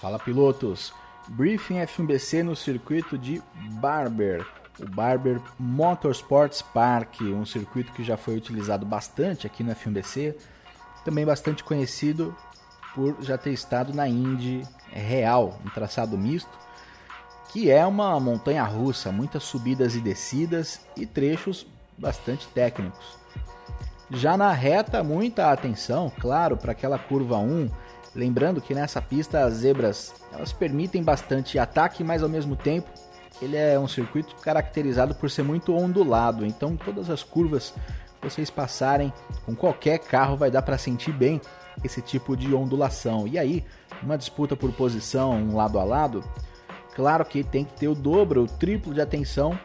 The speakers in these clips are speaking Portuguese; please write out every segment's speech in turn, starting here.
Fala pilotos! Briefing F1BC no circuito de Barber, o Barber Motorsports Park, um circuito que já foi utilizado bastante aqui no F1BC, também bastante conhecido por já ter estado na Indy Real, um traçado misto, que é uma montanha russa, muitas subidas e descidas e trechos bastante técnicos. Já na reta, muita atenção, claro, para aquela curva 1 Lembrando que nessa pista as zebras elas permitem bastante ataque, mas ao mesmo tempo ele é um circuito caracterizado por ser muito ondulado. Então todas as curvas que vocês passarem com qualquer carro vai dar para sentir bem esse tipo de ondulação. E aí, uma disputa por posição, um lado a lado, claro que tem que ter o dobro, o triplo de atenção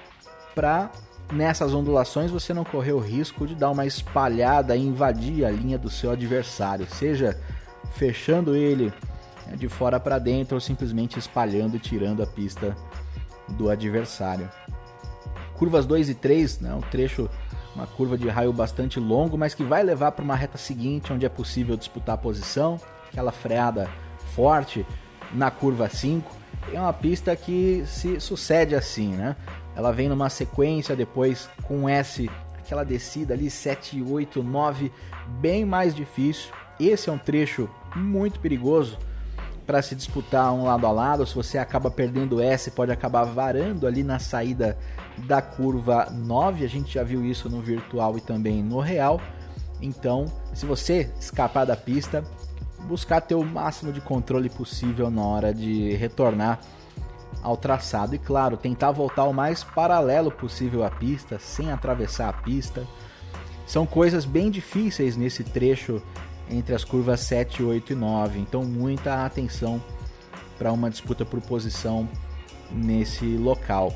para nessas ondulações você não correr o risco de dar uma espalhada e invadir a linha do seu adversário, seja fechando ele né, de fora para dentro ou simplesmente espalhando e tirando a pista do adversário. Curvas 2 e 3, né, um trecho, uma curva de raio bastante longo, mas que vai levar para uma reta seguinte, onde é possível disputar a posição, aquela freada forte na curva 5. É uma pista que se sucede assim, né? Ela vem numa sequência, depois com S, aquela descida ali, 7, 8, 9, bem mais difícil. Esse é um trecho muito perigoso para se disputar um lado a lado. Se você acaba perdendo S, pode acabar varando ali na saída da curva 9. A gente já viu isso no virtual e também no real. Então, se você escapar da pista, buscar ter o máximo de controle possível na hora de retornar ao traçado e claro, tentar voltar o mais paralelo possível à pista, sem atravessar a pista. São coisas bem difíceis nesse trecho entre as curvas 7, 8 e 9. Então, muita atenção para uma disputa por posição nesse local.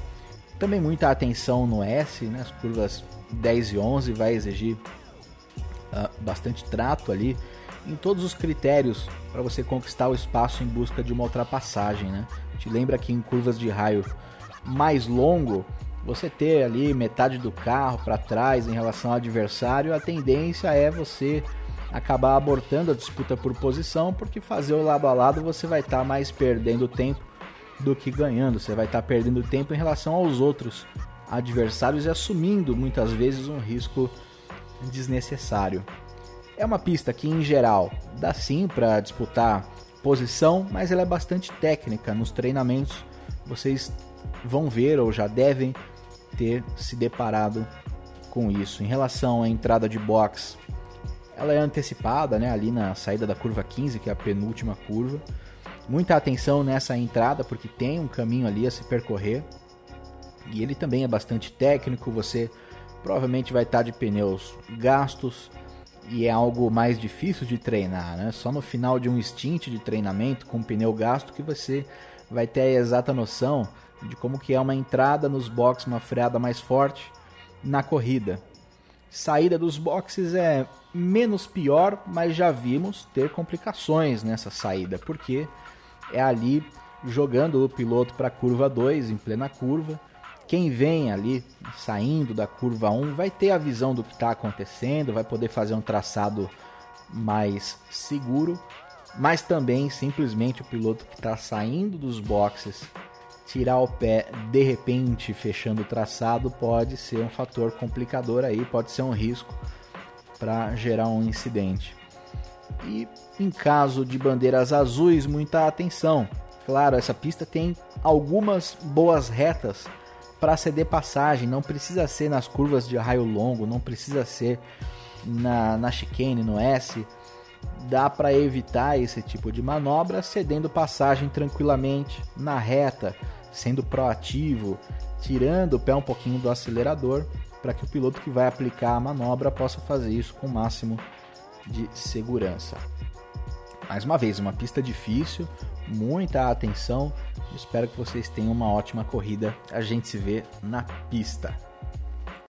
Também muita atenção no S, né? as curvas 10 e 11 vai exigir uh, bastante trato ali em todos os critérios para você conquistar o espaço em busca de uma ultrapassagem. Né? Te lembra que em curvas de raio mais longo, você ter ali metade do carro para trás em relação ao adversário, a tendência é você acabar abortando a disputa por posição, porque fazer o lado a lado você vai estar tá mais perdendo tempo do que ganhando. Você vai estar tá perdendo tempo em relação aos outros adversários e assumindo muitas vezes um risco desnecessário. É uma pista que em geral dá sim para disputar posição, mas ela é bastante técnica. Nos treinamentos vocês vão ver ou já devem ter se deparado com isso. Em relação à entrada de box, ela é antecipada, né, ali na saída da curva 15, que é a penúltima curva. Muita atenção nessa entrada, porque tem um caminho ali a se percorrer. E ele também é bastante técnico, você provavelmente vai estar de pneus gastos e é algo mais difícil de treinar, né? Só no final de um stint de treinamento com pneu gasto que você vai ter a exata noção de como que é uma entrada nos boxes, uma freada mais forte na corrida. Saída dos boxes é menos pior, mas já vimos ter complicações nessa saída, porque é ali jogando o piloto para a curva 2 em plena curva. Quem vem ali saindo da curva 1 vai ter a visão do que está acontecendo, vai poder fazer um traçado mais seguro, mas também simplesmente o piloto que está saindo dos boxes tirar o pé de repente fechando o traçado pode ser um fator complicador aí, pode ser um risco para gerar um incidente. E em caso de bandeiras azuis, muita atenção. Claro, essa pista tem algumas boas retas para ceder passagem, não precisa ser nas curvas de raio longo, não precisa ser na, na chicane, no S. Dá para evitar esse tipo de manobra cedendo passagem tranquilamente na reta, sendo proativo, tirando o pé um pouquinho do acelerador para que o piloto que vai aplicar a manobra possa fazer isso com o máximo de segurança. Mais uma vez, uma pista difícil, muita atenção. Espero que vocês tenham uma ótima corrida. A gente se vê na pista.